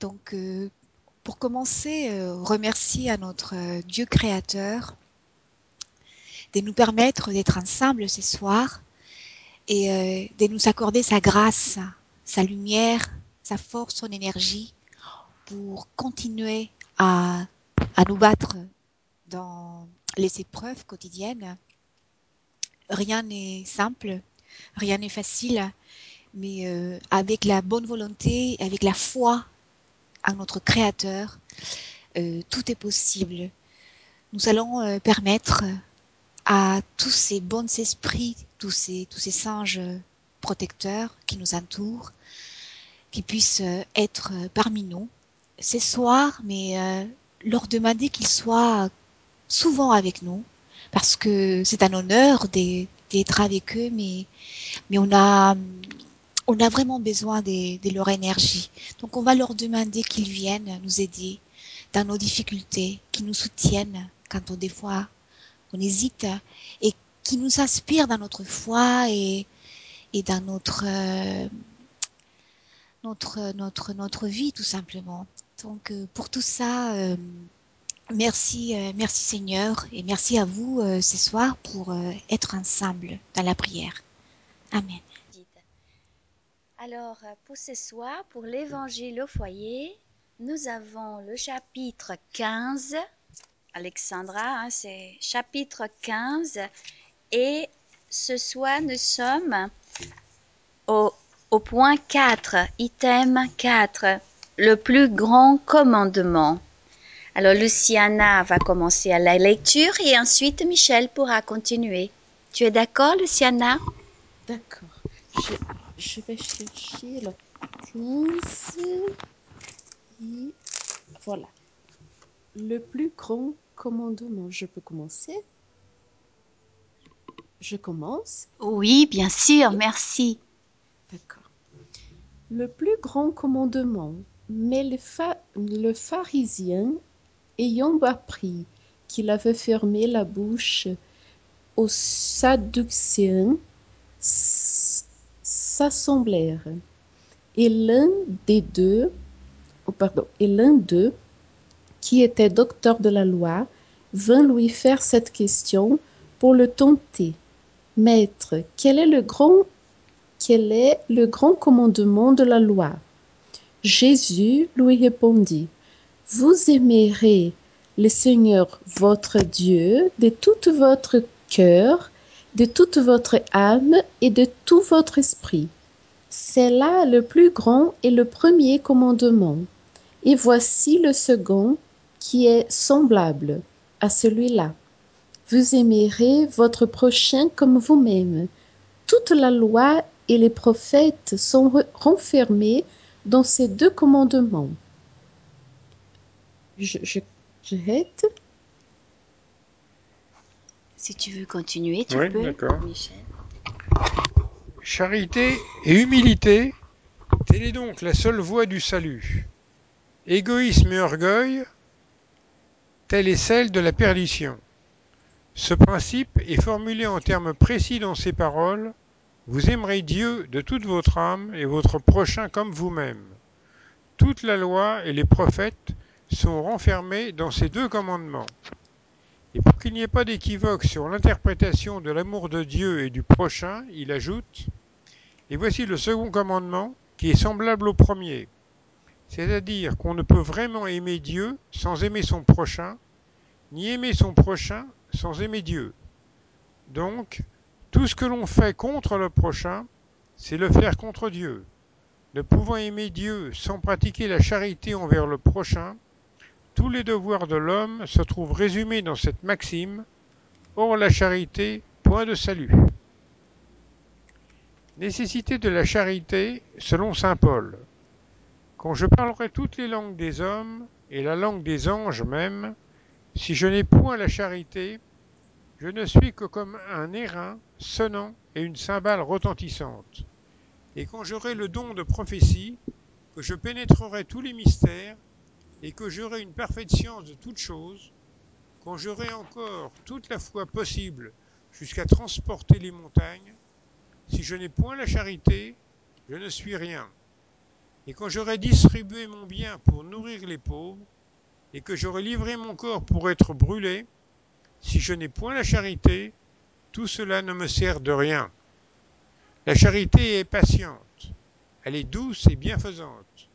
Donc, euh, pour commencer, euh, remercier à notre euh, Dieu créateur de nous permettre d'être ensemble ce soir et euh, de nous accorder sa grâce, sa lumière, sa force, son énergie pour continuer à, à nous battre dans les épreuves quotidiennes. Rien n'est simple, rien n'est facile, mais avec la bonne volonté, avec la foi notre Créateur, euh, tout est possible. Nous allons euh, permettre à tous ces bons esprits, tous ces, singes protecteurs qui nous entourent, qui puissent euh, être parmi nous ce soir, mais leur demander qu'ils soient souvent avec nous, parce que c'est un honneur d'être avec eux, mais on a, on a vraiment besoin de, leur énergie. Donc on va leur demander qu'ils viennent nous aider dans nos difficultés, qu'ils nous soutiennent quand on, des fois on hésite et qui nous inspirent dans notre foi et, dans notre, euh, notre, notre, notre vie tout simplement. Donc euh, pour tout ça, euh, merci, euh, merci Seigneur et merci à vous ce soir pour être ensemble dans la prière. Amen. Alors, pour ce soir, pour l'évangile au foyer, nous avons le chapitre 15. Alexandra, hein, c'est chapitre 15. Et ce soir, nous sommes au, au point 4, item 4, le plus grand commandement. Alors, Luciana va commencer à la lecture et ensuite Michel pourra continuer. Tu es d'accord, Luciana? D'accord. Je vais chercher le 15. Et voilà. Le plus grand commandement. Je peux commencer? Je commence? Oui, bien sûr, merci. D'accord. Le plus grand commandement. Mais le, pha- le pharisien, ayant appris qu'il avait fermé la bouche aux Sadducéens, s'assemblèrent. Et l'un des deux, oh, pardon, et l'un d'eux, qui était docteur de la loi, vint lui faire cette question pour le tenter. Maître, quel est le grand, quel est le grand commandement de la loi? Jésus lui répondit, Vous aimerez le Seigneur votre Dieu de tout votre cœur, de toute votre âme et de tout votre esprit. C'est là le plus grand et le premier commandement. Et voici le second qui est semblable à celui-là. Vous aimerez votre prochain comme vous-même. Toute la loi et les prophètes sont re- renfermés dans ces deux commandements. Je. Si tu veux continuer, tu Oui, peux, d'accord. Michel. Charité et humilité, telle est donc la seule voie du salut. Égoïsme et orgueil, telle est celle de la perdition. Ce principe est formulé en termes précis dans ces paroles. Vous aimerez Dieu de toute votre âme et votre prochain comme vous-même. Toute la loi et les prophètes sont renfermés dans ces deux commandements. Et pour qu'il n'y ait pas d'équivoque sur l'interprétation de l'amour de Dieu et du prochain, il ajoute Et voici le second commandement qui est semblable au premier. C'est-à-dire qu'on ne peut vraiment aimer Dieu sans aimer son prochain, ni aimer son prochain sans aimer Dieu. Donc, tout ce que l'on fait contre le prochain, c'est le faire contre Dieu. Ne pouvant aimer Dieu sans pratiquer la charité envers le prochain, tous les devoirs de l'homme se trouvent résumés dans cette maxime Hors la charité, point de salut. Nécessité de la charité selon saint Paul. Quand je parlerai toutes les langues des hommes et la langue des anges même, si je n'ai point la charité, je ne suis que comme un airain sonnant et une cymbale retentissante. Et quand j'aurai le don de prophétie, que je pénétrerai tous les mystères, et que j'aurai une parfaite science de toutes choses, quand j'aurai encore toute la foi possible jusqu'à transporter les montagnes, si je n'ai point la charité, je ne suis rien. et quand j'aurai distribué mon bien pour nourrir les pauvres, et que j'aurai livré mon corps pour être brûlé, si je n'ai point la charité, tout cela ne me sert de rien. La charité est patiente, elle est douce et bienfaisante.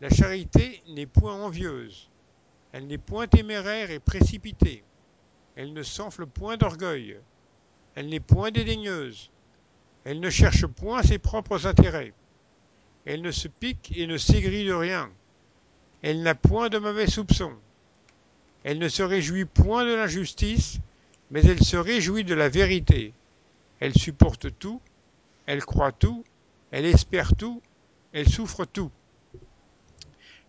La charité n'est point envieuse, elle n'est point téméraire et précipitée, elle ne s'enfle point d'orgueil, elle n'est point dédaigneuse, elle ne cherche point ses propres intérêts, elle ne se pique et ne s'aigrit de rien, elle n'a point de mauvais soupçons, elle ne se réjouit point de l'injustice, mais elle se réjouit de la vérité. Elle supporte tout, elle croit tout, elle espère tout, elle souffre tout.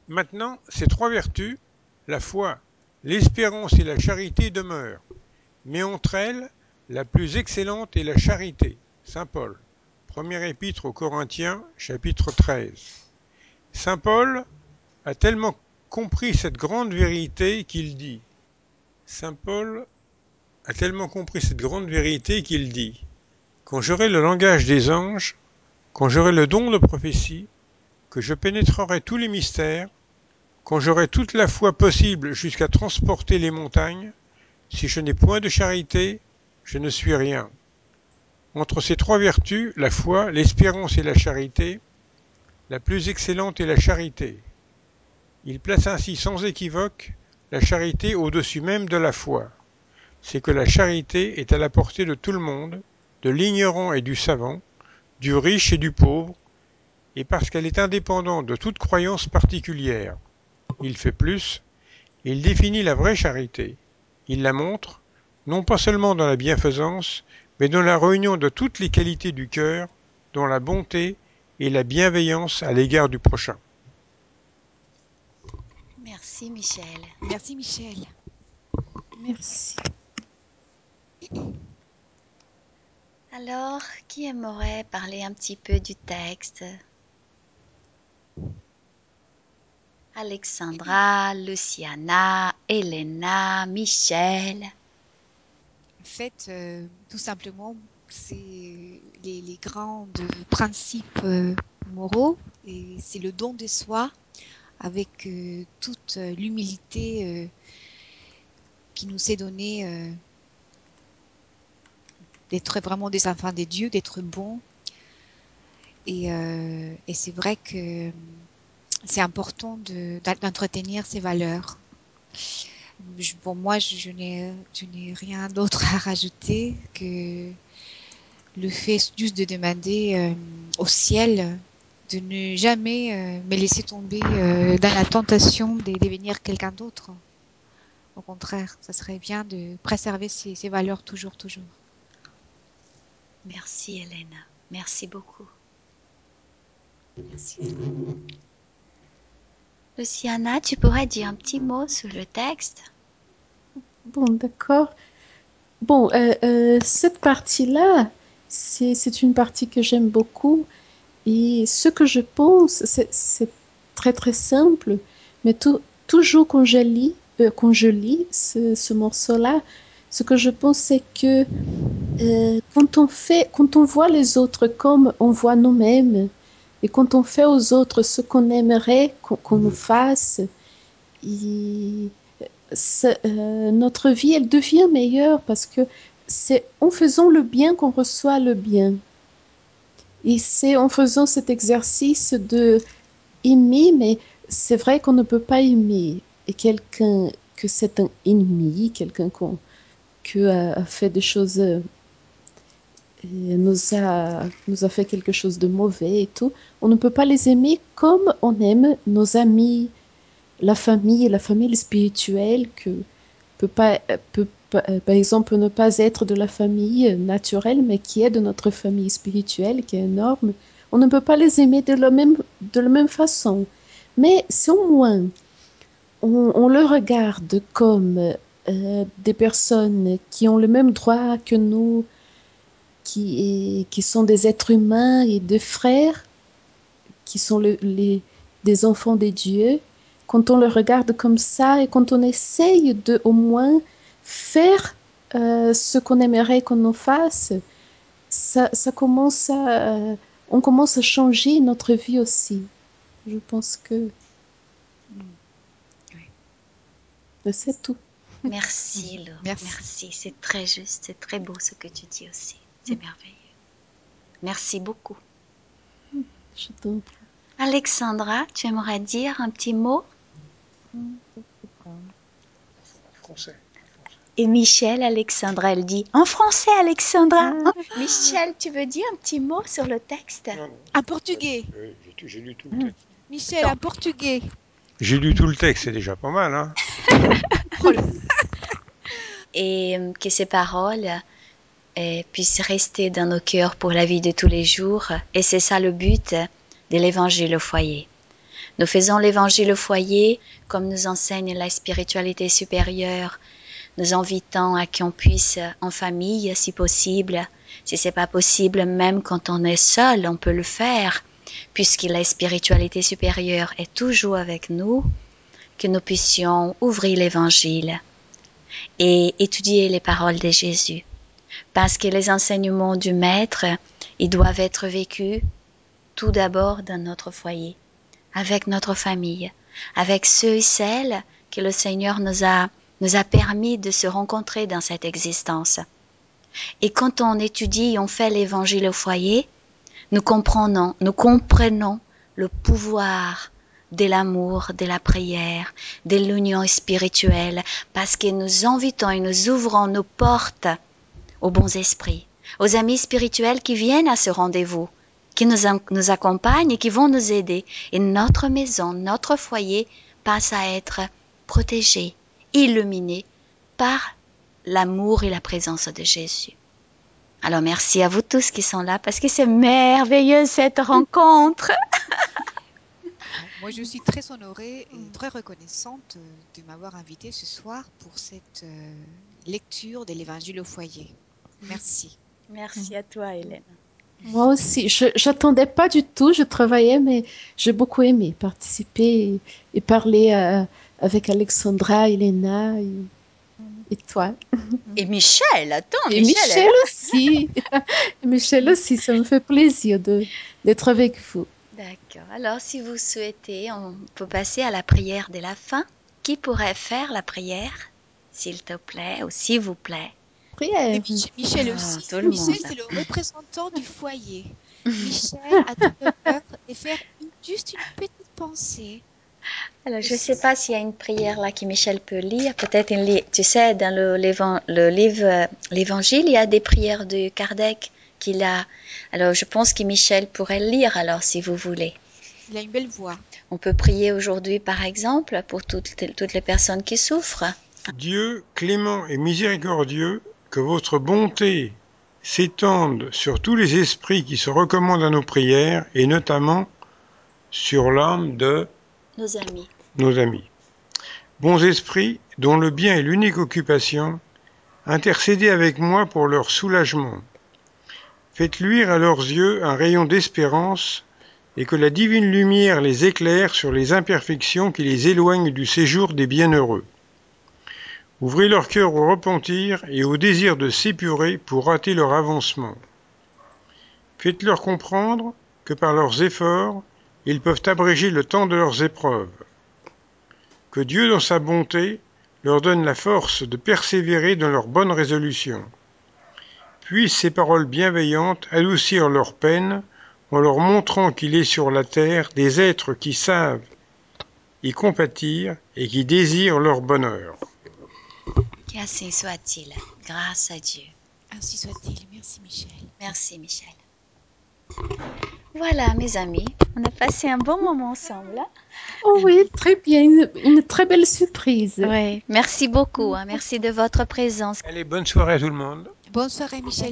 Maintenant, ces trois vertus, la foi, l'espérance et la charité demeurent, mais entre elles, la plus excellente est la charité. Saint Paul, première épître aux Corinthiens, chapitre 13. Saint Paul a tellement compris cette grande vérité qu'il dit. Saint Paul a tellement compris cette grande vérité qu'il dit Quand j'aurai le langage des anges, quand j'aurai le don de prophétie, que je pénétrerai tous les mystères, quand j'aurai toute la foi possible jusqu'à transporter les montagnes, si je n'ai point de charité, je ne suis rien. Entre ces trois vertus, la foi, l'espérance et la charité, la plus excellente est la charité. Il place ainsi sans équivoque la charité au-dessus même de la foi c'est que la charité est à la portée de tout le monde, de l'ignorant et du savant, du riche et du pauvre, et parce qu'elle est indépendante de toute croyance particulière. Il fait plus, il définit la vraie charité, il la montre, non pas seulement dans la bienfaisance, mais dans la réunion de toutes les qualités du cœur, dans la bonté et la bienveillance à l'égard du prochain. Merci Michel. Merci Michel. Merci. Alors, qui aimerait parler un petit peu du texte? Alexandra, Luciana, Elena, Michel. En fait, euh, tout simplement, c'est les, grands principes euh, moraux et c'est le don de soi avec euh, toute l'humilité qui nous est donnée d'être vraiment des enfants des dieux, d'être bons. Et c'est vrai que c'est important de- d'entretenir ces valeurs. Je- pour moi, je, je n'ai je n'ai rien d'autre à rajouter que le fait juste de demander euh, au ciel de ne jamais euh, me laisser tomber euh, dans la tentation de devenir quelqu'un d'autre. Au contraire, ça serait bien de préserver ces, ces valeurs toujours, toujours. Merci Elena. Merci beaucoup. Merci. Luciana, tu pourrais dire un petit mot sur le texte? Bon, d'accord. Bon, euh, euh, cette partie-là, c'est une partie que j'aime beaucoup. Et ce que je pense, c'est très très simple, mais tout- toujours quand je lis, euh, quand je lis ce, ce morceau-là, ce que je pense, c'est que quand on fait, quand on voit les autres comme on voit nous-mêmes, et quand on fait aux autres ce qu'on aimerait qu'on nous fasse, et c'est, euh, notre vie, elle devient meilleure parce que c'est en faisant le bien qu'on reçoit le bien. Et c'est en faisant cet exercice de aimer, mais c'est vrai qu'on ne peut pas aimer quelqu'un que c'est un ennemi, quelqu'un que a, fait des choses, nous a nous a fait quelque chose de mauvais et tout. On ne peut pas les aimer comme on aime nos amis, la famille, la famille spirituelle que peut pas peut euh, par exemple ne pas être de la famille naturelle, mais qui est de notre famille spirituelle, qui est énorme. On ne peut pas les aimer de la même, de la même façon. Mais si au moins on, on le regarde comme euh, des personnes qui ont le même droit que nous, qui, qui sont des êtres humains et des frères, qui sont le- les, des enfants des dieux, quand on le regarde comme ça et quand on essaye de au moins faire euh, ce qu'on aimerait qu'on nous fasse, ça, ça commence à, euh, on commence à changer notre vie aussi. Je pense que Oui. c'est tout. Merci, Lou. Merci. Merci. C'est très juste. C'est très beau ce que tu dis aussi. C'est merveilleux. Merci beaucoup. Je t'en prie. Alexandra, tu aimerais dire un petit mot? Français. Et Michel, Alexandra, elle dit en français, Alexandra. Oh, Michel, tu veux dire un petit mot sur le texte? Un portugais. Oui, j'ai- lu tout le texte. Michel, un portugais. J'ai lu tout le texte, c'est déjà pas mal, hein. et euh, que ces paroles euh, puissent rester dans nos cœurs pour la vie de tous les jours. Et c'est ça le but de l'évangile au foyer. Nous faisons l'évangile au foyer comme nous enseigne la spiritualité supérieure, nous invitant à qu'on puisse en famille, si possible. Si c'est pas possible, même quand on est seul, on peut le faire, puisque la spiritualité supérieure est toujours avec nous, que nous puissions ouvrir l'évangile et étudier les paroles de Jésus. Parce que les enseignements du Maître, ils doivent être vécus tout d'abord dans notre foyer, avec notre famille, avec ceux et celles que le Seigneur nous a, nous a permis de se rencontrer dans cette existence. Et quand on étudie et on fait l'évangile au foyer, nous comprenons, nous comprenons le pouvoir de l'amour, de la prière, de l'union spirituelle, parce que nous invitons et nous ouvrons nos portes aux bons esprits, aux amis spirituels qui viennent à ce rendez-vous, qui nous, nous accompagnent et qui vont nous aider. Et notre maison, notre foyer passe à être protégé, illuminé par l'amour et la présence de Jésus. Alors merci à vous tous qui sont là parce que c'est merveilleux cette rencontre. Moi, je suis très honorée et très reconnaissante de m'avoir invitée ce soir pour cette euh, lecture de l'Évangile au foyer. Merci. Merci à toi Hélène. Moi aussi, je j'attendais pas du tout, je travaillais, mais j'ai beaucoup aimé participer et, et parler euh, avec Alexandra, Elena et, et toi. Et Michel, attends, Et Michel, Michel aussi. Et Michel aussi, ça me fait plaisir de d'être avec vous. D'accord. Alors, si vous souhaitez, on peut passer à la prière de la fin. Qui pourrait faire la prière, s'il te plaît, ou s'il vous plaît? Prière. Et Mich- Michel Ah, aussi. tout le Michel, c'est le représentant du foyer. Michel a tout l'honneur de faire une- juste une petite pensée. Alors, je ne sais pas s'il y a une prière là que Michel peut lire. Peut-être une li- Tu sais, dans le, le livre euh, l'Évangile, il y a des prières de Kardec qu'il a. Alors, je pense que Michel pourrait le lire, alors, si vous voulez. Il a une belle voix. On peut prier aujourd'hui, par exemple, pour toutes, toutes les personnes qui souffrent. Dieu clément et miséricordieux, que votre bonté s'étende sur tous les esprits qui se recommandent à nos prières, et notamment sur l'âme de Nos amis. nos amis. Bons esprits, dont le bien est l'unique occupation, intercédez avec moi pour leur soulagement. Faites luire à leurs yeux un rayon d'espérance, et que la divine lumière les éclaire sur les imperfections qui les éloignent du séjour des bienheureux. Ouvrez leur cœur au repentir et au désir de s'épurer pour rater leur avancement. Faites-leur comprendre que par leurs efforts, ils peuvent abréger le temps de leurs épreuves. Que Dieu, dans sa bonté, leur donne la force de persévérer dans leurs bonnes résolutions. Puissent ces paroles bienveillantes adoucir leurs peines en leur montrant qu'il est sur la terre des êtres qui savent y compatir et qui désirent leur bonheur. Qu'ainsi soit-il. Grâce à Dieu. Ainsi soit-il. Merci Michel. Merci, Michel. Voilà, mes amis, on a passé un bon moment ensemble. Oh oui, très bien, une, une très belle surprise. Oui, merci beaucoup. hein. Merci de votre présence. Allez, bonne soirée à tout le monde. Bonne soirée Michel.